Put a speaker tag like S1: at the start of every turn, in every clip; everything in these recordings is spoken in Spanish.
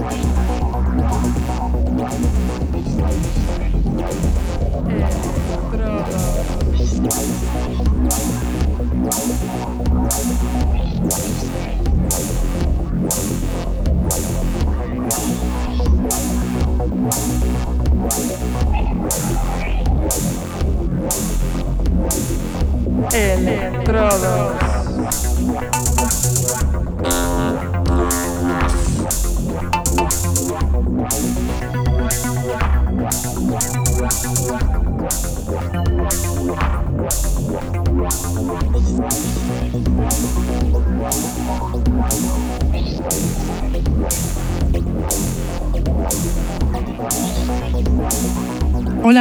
S1: Estrada. Electrodos.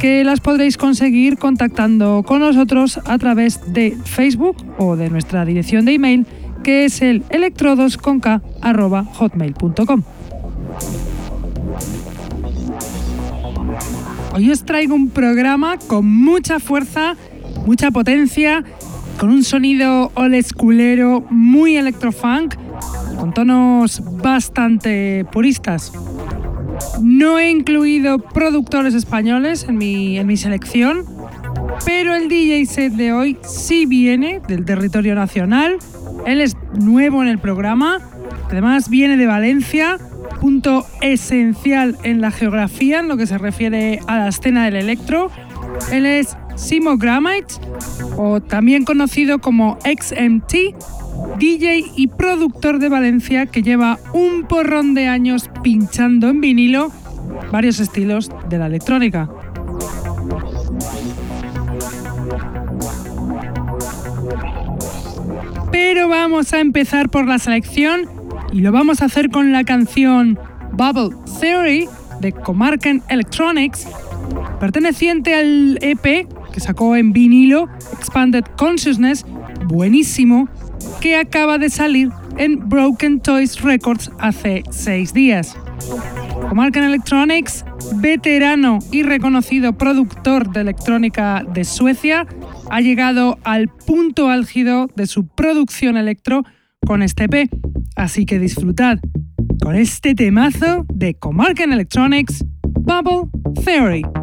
S1: que las podréis conseguir contactando con nosotros a través de Facebook o de nuestra dirección de email que es el electrodosconk.hotmail.com. Hoy os traigo un programa con mucha fuerza, mucha potencia, con un sonido old muy electrofunk, con tonos bastante puristas. No he incluido productores españoles en mi, en mi selección, pero el DJ set de hoy sí viene del territorio nacional. Él es nuevo en el programa, además viene de Valencia, punto esencial en la geografía en lo que se refiere a la escena del electro. Él es Simo Gramite, o también conocido como XMT, DJ y productor de Valencia que lleva un porrón de años pinchando en vinilo varios estilos de la electrónica. Pero vamos a empezar por la selección y lo vamos a hacer con la canción Bubble Theory de Comarcan Electronics, perteneciente al EP que sacó en vinilo Expanded Consciousness, buenísimo, que acaba de salir en Broken Toys Records hace seis días. Comarcan Electronics, veterano y reconocido productor de electrónica de Suecia, ha llegado al punto álgido de su producción electro con este EP, así que disfrutad con este temazo de Comarcan Electronics, Bubble Theory.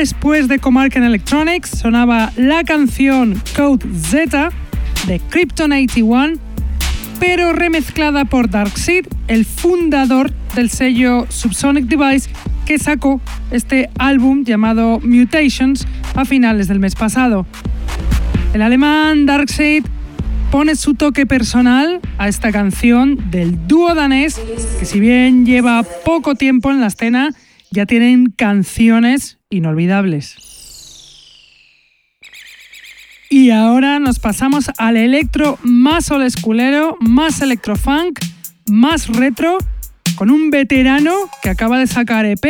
S1: De Comarcan Electronics sonaba la canción Code Z de Krypton 81, pero remezclada por Darkseid, el fundador del sello Subsonic Device que sacó este álbum llamado Mutations a finales del mes pasado. El alemán Darkseid pone su toque personal a esta canción del dúo danés que si bien lleva poco tiempo en la escena, ya tienen canciones inolvidables. Y ahora nos pasamos al electro más old schoolero, más electrofunk, más retro, con un veterano que acaba de sacar EP,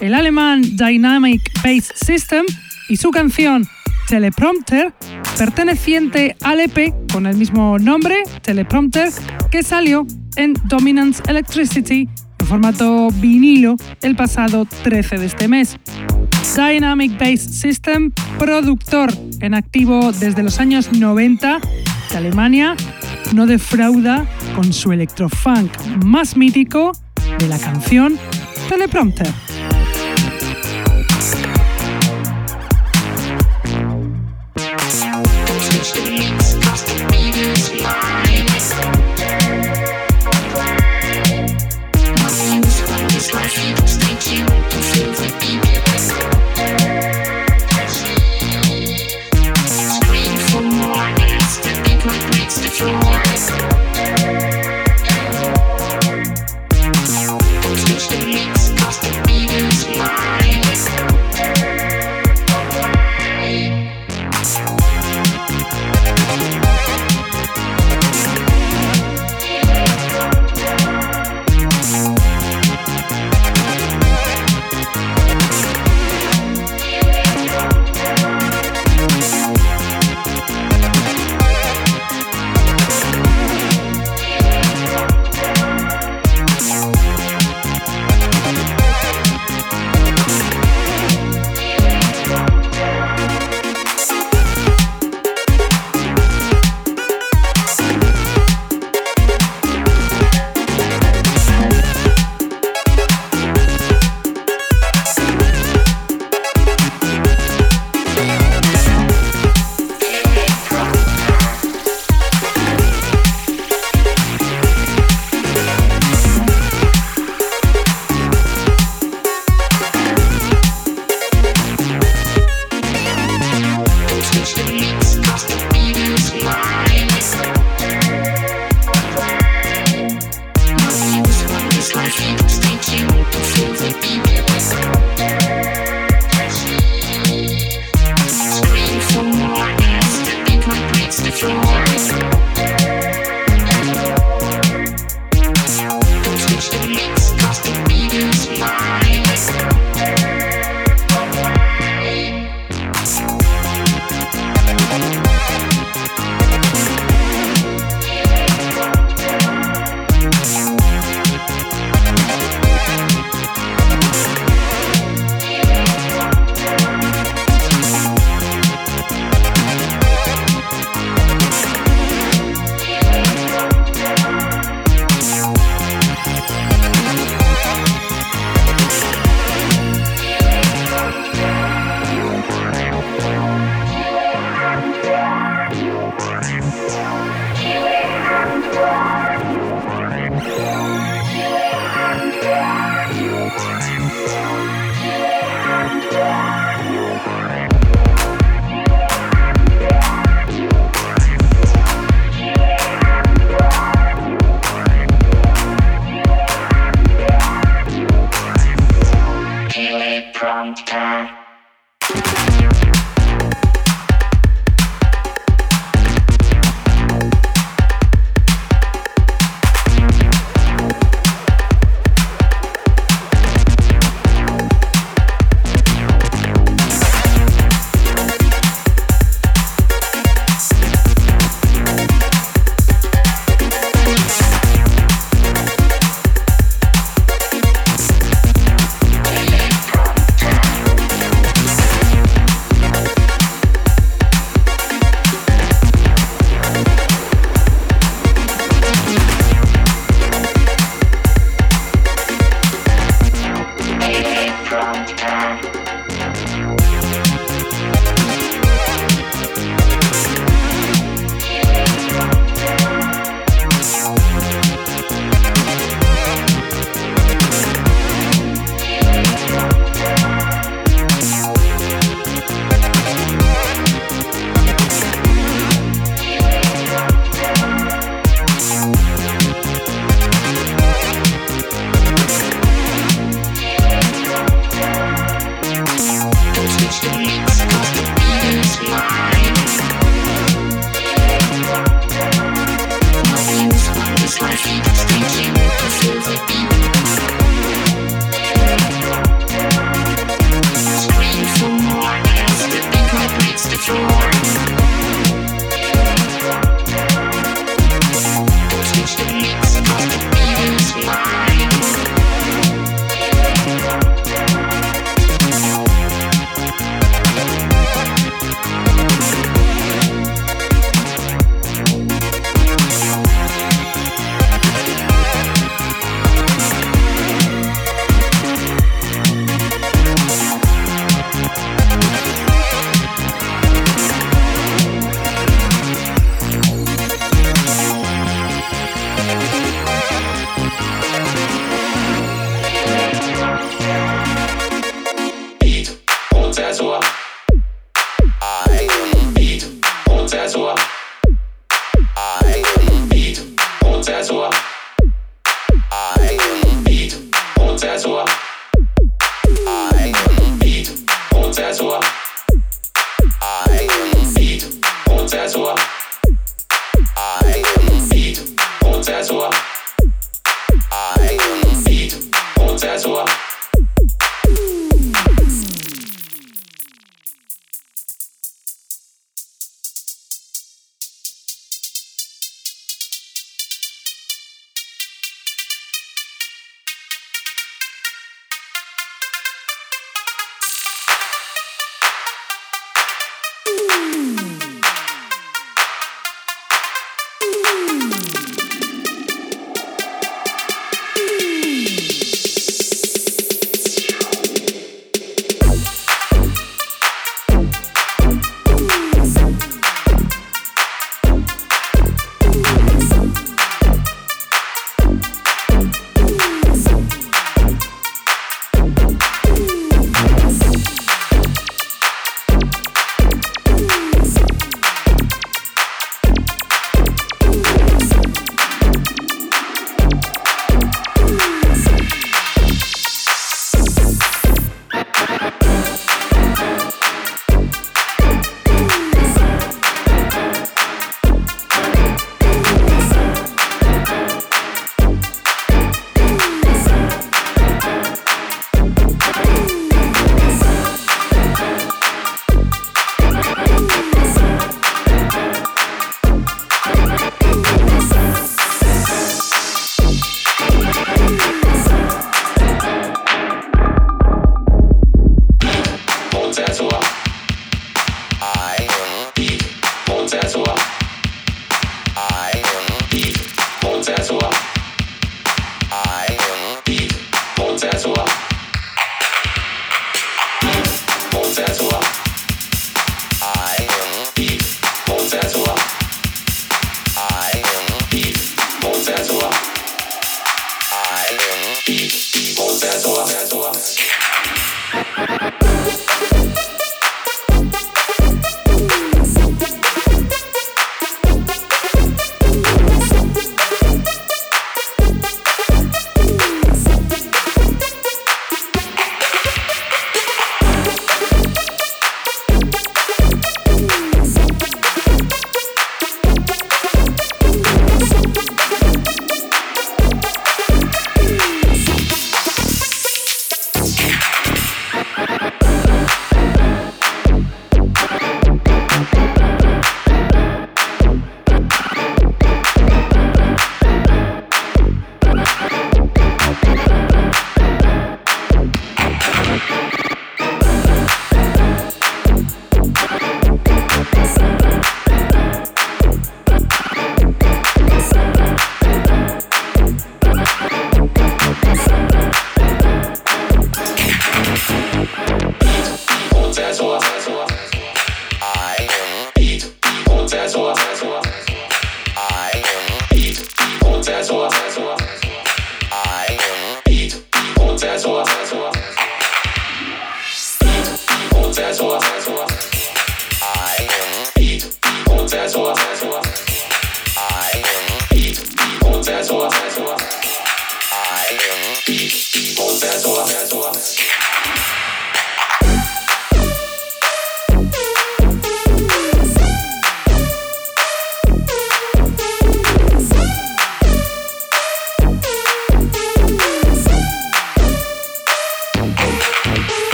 S1: el alemán Dynamic Bass System y su canción Teleprompter, perteneciente al EP con el mismo nombre, Teleprompter, que salió en Dominance Electricity en formato vinilo el pasado 13 de este mes. Dynamic Bass System, productor en activo desde los años 90 de Alemania, no defrauda con su electrofunk más mítico de la canción Teleprompter.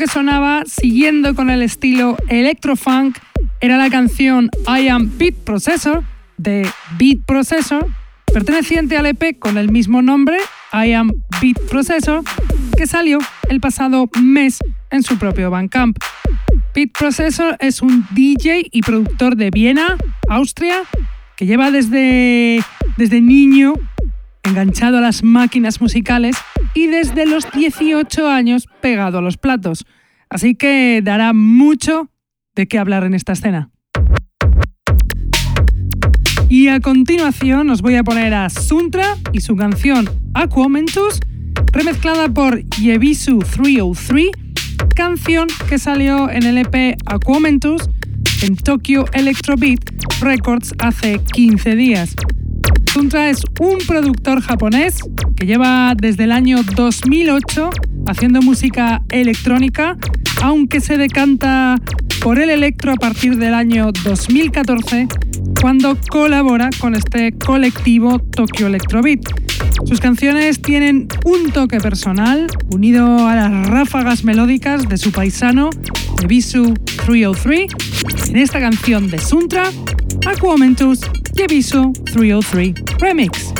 S1: Que sonaba siguiendo con el estilo electrofunk era la canción I Am Beat Processor de Beat Processor, perteneciente al EP con el mismo nombre, I Am Beat Processor, que salió el pasado mes en su propio Bandcamp. Beat Processor es un DJ y productor de Viena, Austria, que lleva desde, desde niño enganchado a las máquinas musicales y desde los 18 años pegado a los platos. Así que dará mucho de qué hablar en esta escena. Y a continuación os voy a poner a Suntra y su canción Aquamentus, remezclada por Yebisu 303, canción que salió en el EP Aquamentus en Tokyo Electrobeat Records hace 15 días. Suntra es un productor japonés que lleva desde el año 2008 haciendo música electrónica, aunque se decanta por el electro a partir del año 2014, cuando colabora con este colectivo Tokyo Electrobeat. Sus canciones tienen un toque personal, unido a las ráfagas melódicas de su paisano, Ebisu 303, en esta canción de Suntra, Aquamentus Yebisu 303 Remix.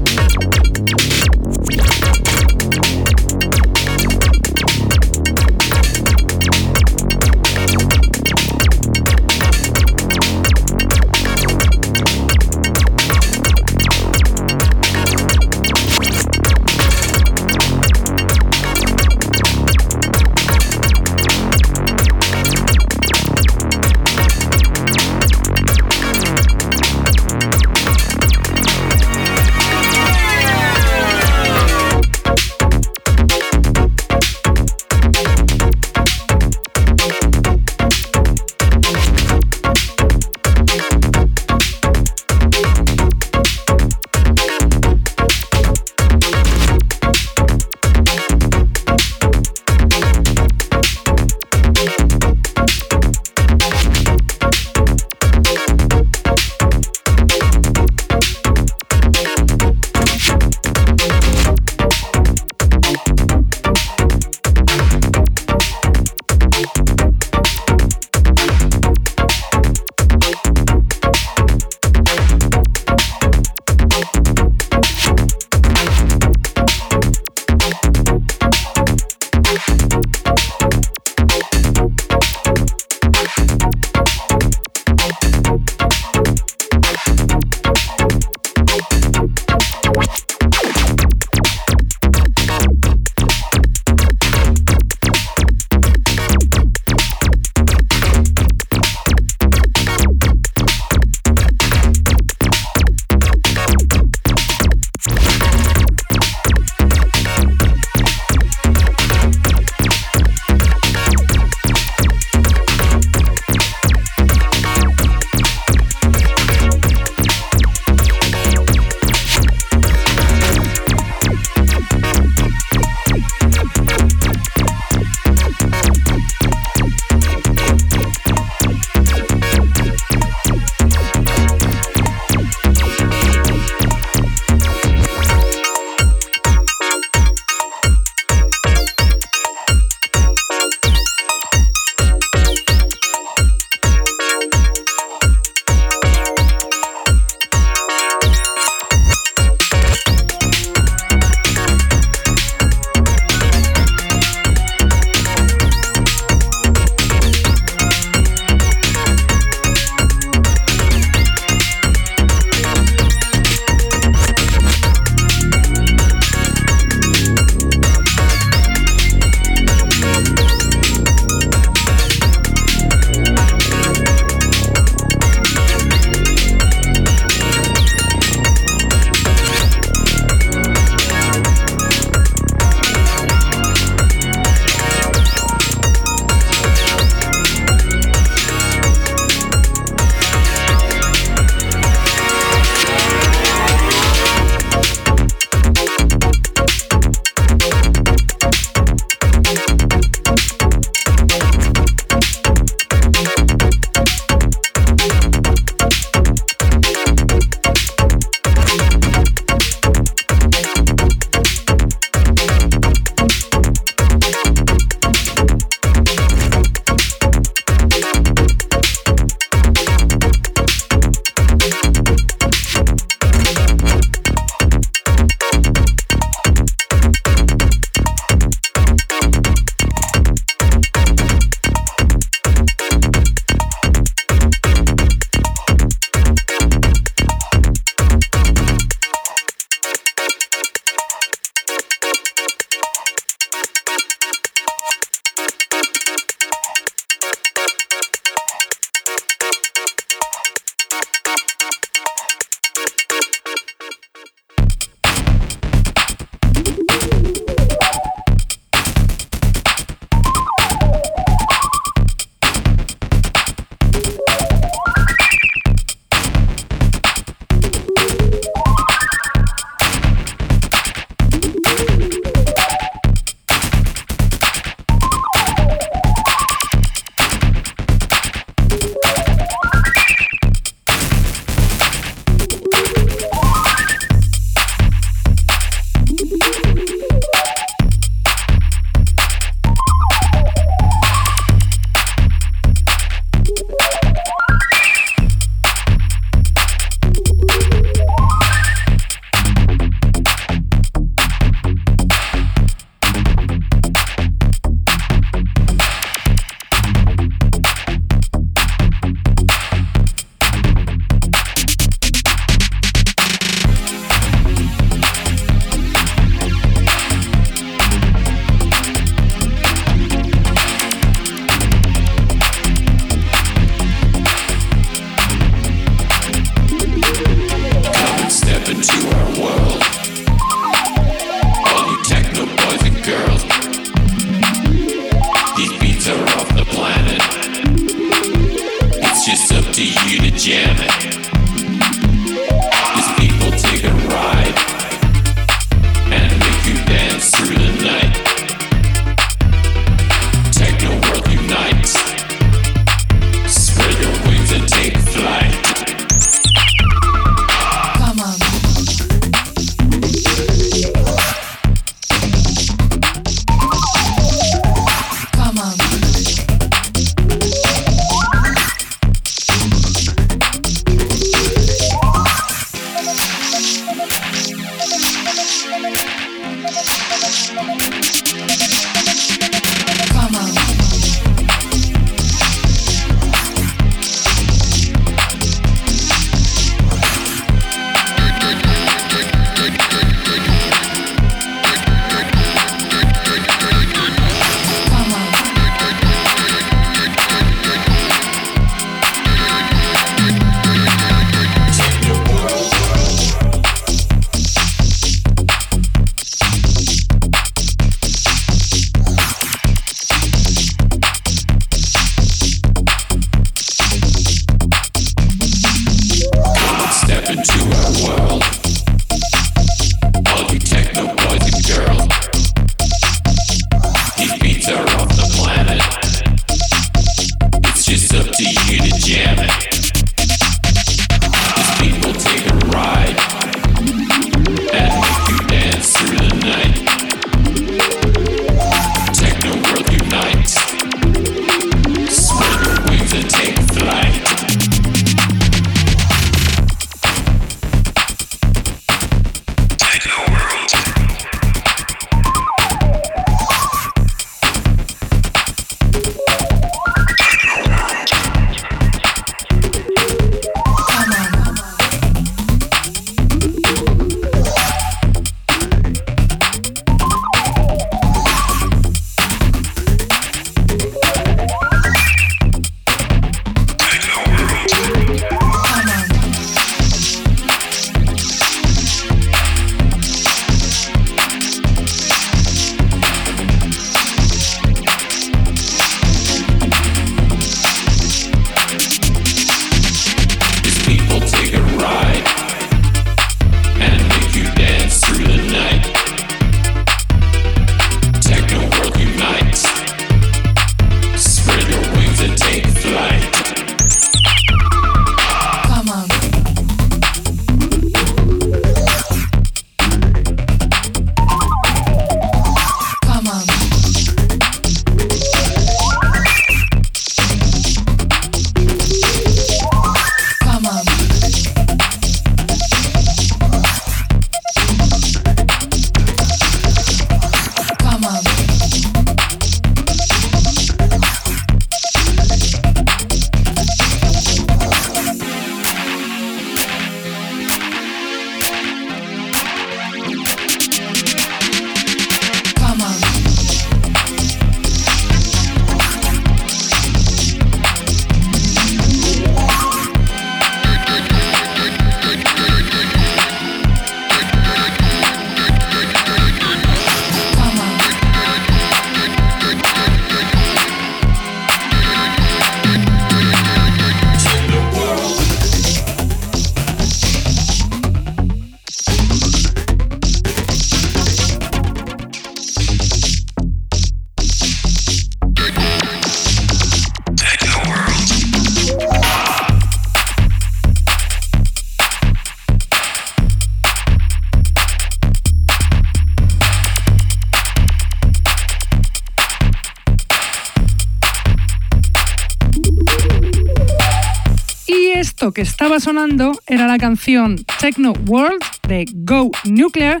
S1: Estaba sonando era la canción Techno World de Go Nuclear,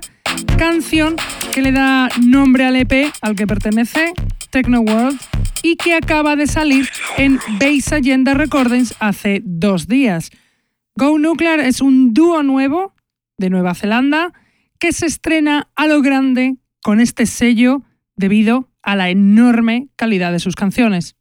S1: canción que le da nombre al EP al que pertenece, Techno World, y que acaba de salir en Base Agenda Recordings hace dos días. Go Nuclear es un dúo nuevo de Nueva Zelanda que se estrena a lo grande con este sello debido a la enorme calidad de sus canciones.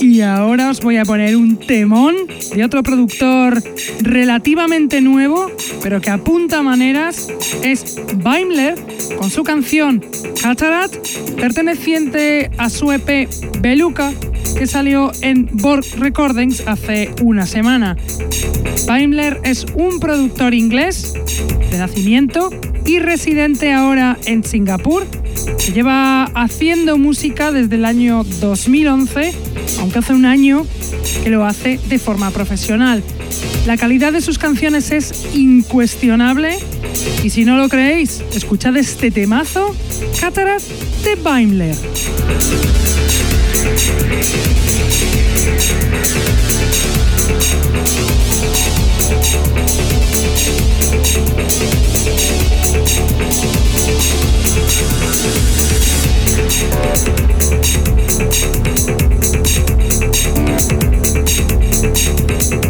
S1: Y ahora os voy a poner un temón de otro productor relativamente nuevo, pero que apunta maneras, es Baimler con su canción Cataract, perteneciente a su EP Beluca, que salió en Borg Recordings hace una semana. Baimler es un productor inglés de nacimiento y residente ahora en Singapur. Se lleva haciendo música desde el año año 2011, aunque hace un año que lo hace de forma profesional. La calidad de sus canciones es incuestionable y si no lo creéis, escuchad este temazo, Cataract de Baimler.
S2: Thank
S1: you.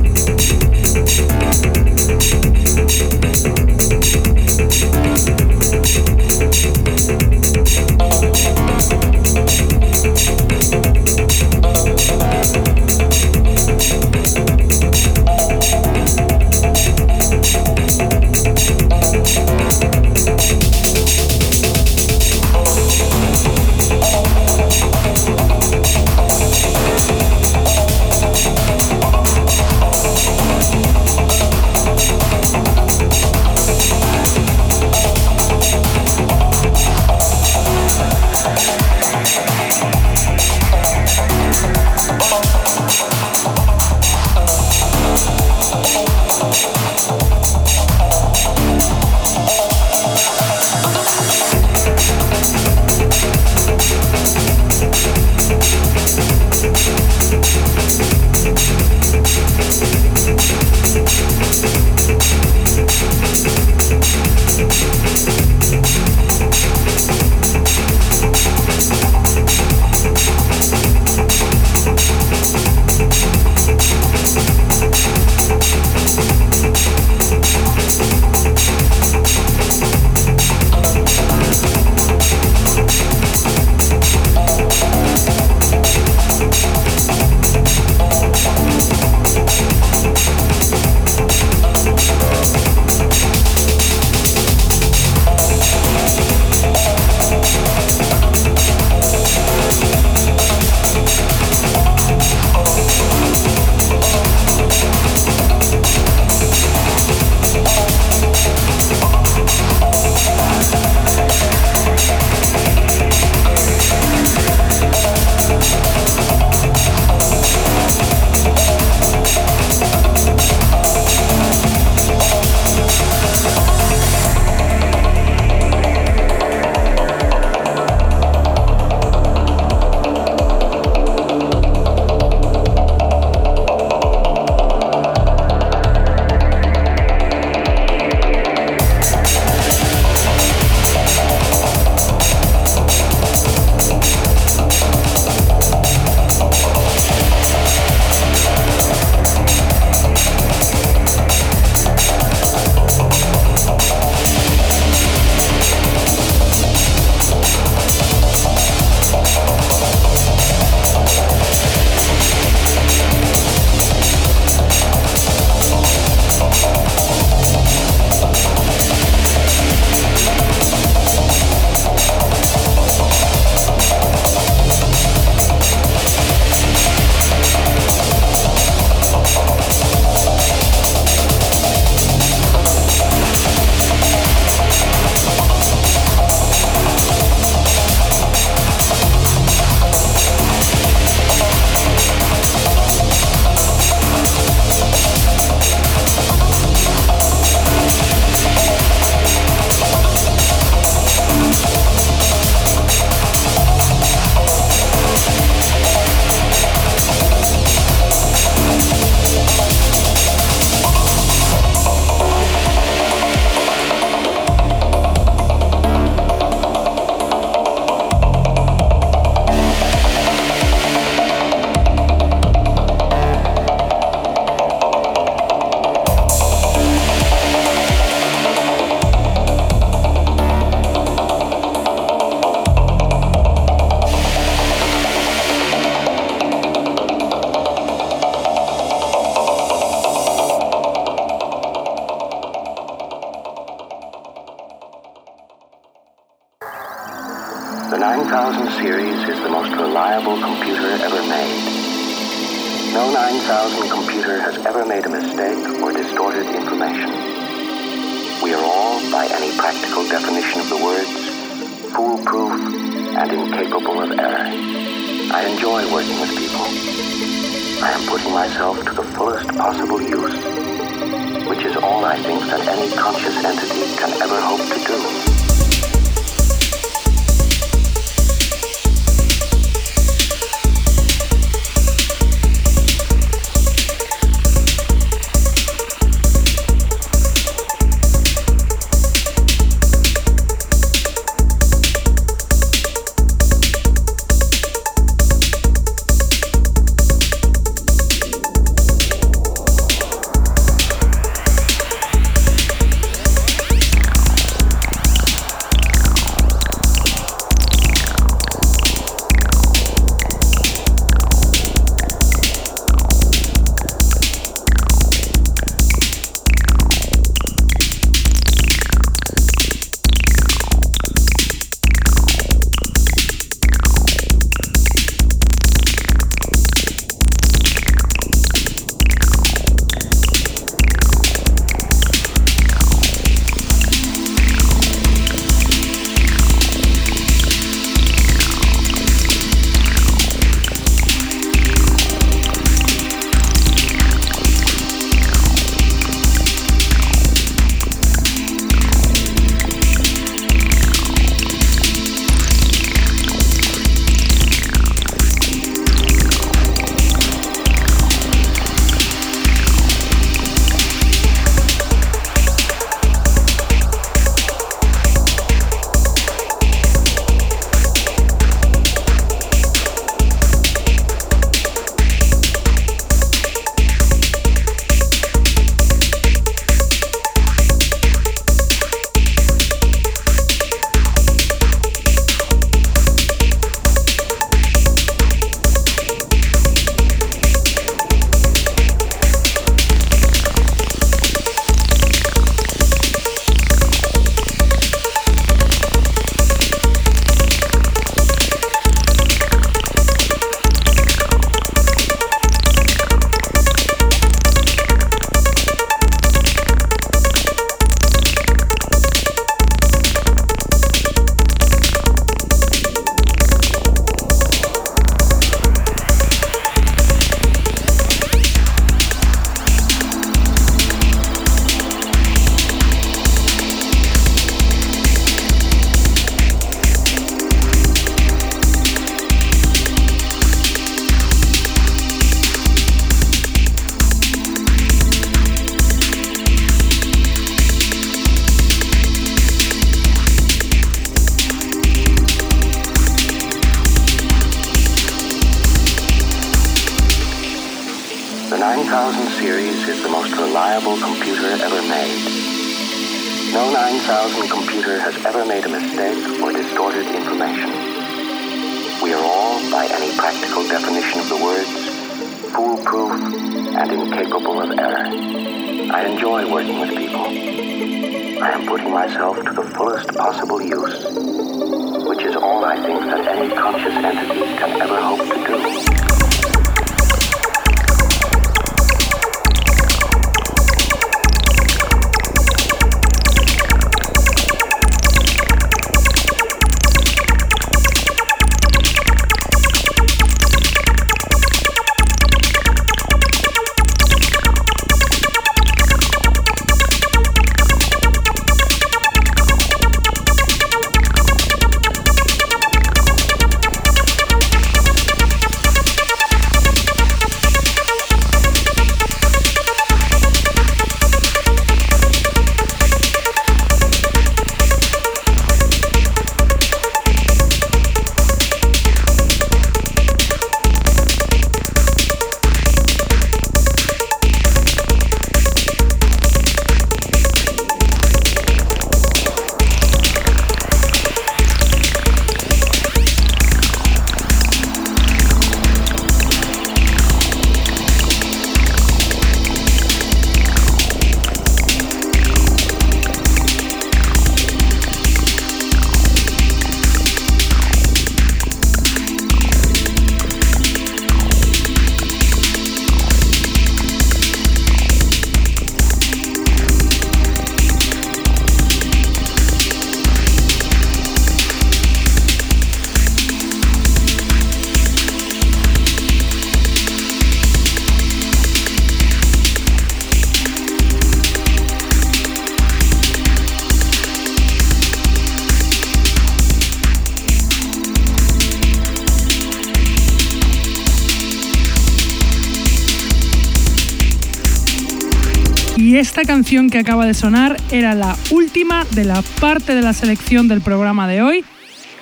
S1: Esta canción que acaba de sonar era la última de la parte de la selección del programa de hoy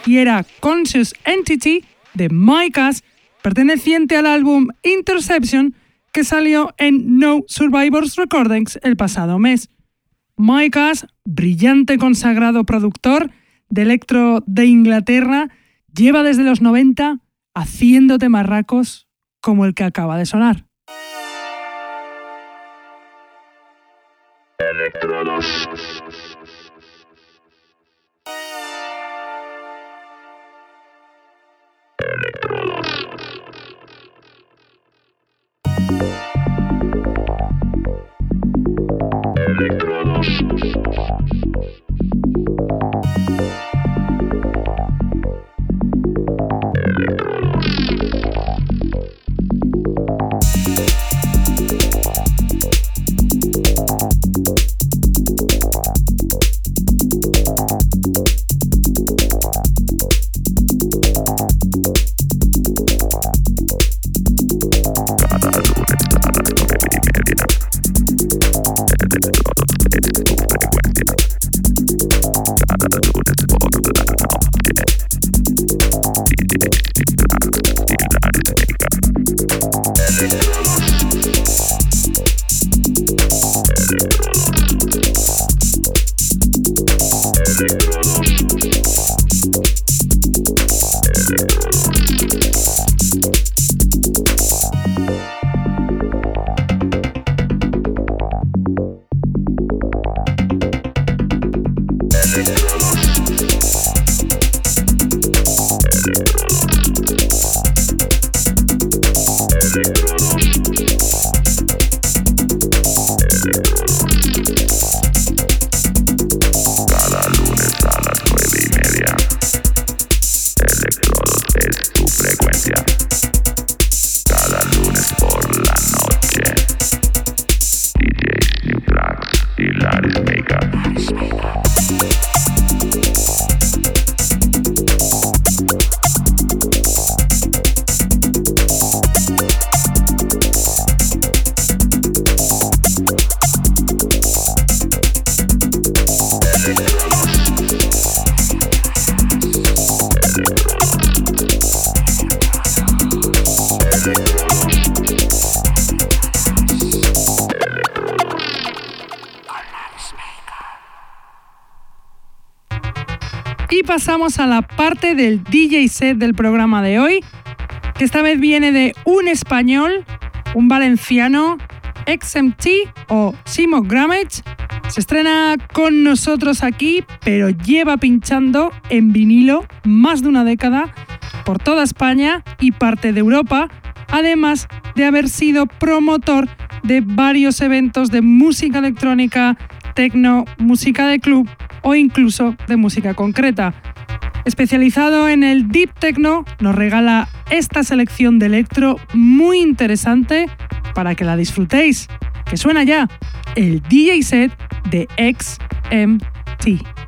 S1: y era Conscious Entity de Micas, perteneciente al álbum Interception que salió en No Survivors Recordings el pasado mes. Micas, brillante consagrado productor de electro de Inglaterra, lleva desde los 90 haciendo temarracos como el que acaba de sonar. Ghost. Pasamos a la parte del DJ set del programa de hoy, que esta vez viene de un español, un valenciano, XMT o Simo Grammage. Se estrena con nosotros aquí, pero lleva pinchando en vinilo más de una década por toda España y parte de Europa, además de haber sido promotor de varios eventos de música electrónica, techno, música de club o incluso de música concreta. Especializado en el Deep Techno, nos regala esta selección de electro muy interesante para que la disfrutéis. Que suena ya el DJ set de XMT.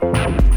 S1: Bye.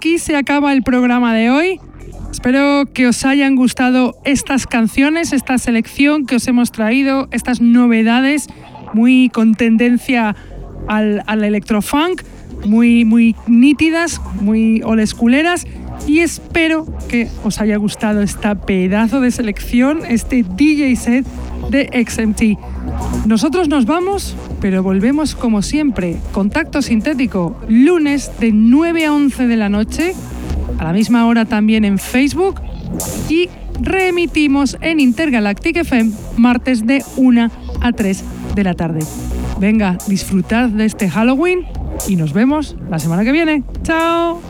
S1: Aquí se acaba el programa de hoy. Espero que os hayan gustado estas canciones, esta selección que os hemos traído, estas novedades muy con tendencia al, al electrofunk, muy, muy nítidas, muy olesculeras. Y espero que os haya gustado esta pedazo de selección, este DJ set de XMT. Nosotros nos vamos, pero volvemos como siempre. Contacto sintético, lunes de 9 a 11 de la noche a la misma hora también en Facebook y reemitimos en Intergalactic FM martes de 1 a 3 de la tarde. Venga, disfrutad de este Halloween y nos vemos la semana que viene. ¡Chao!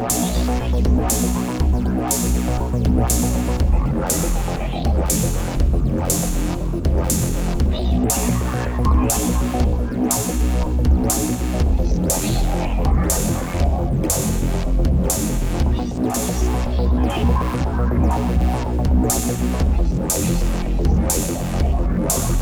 S1: Right. Wow.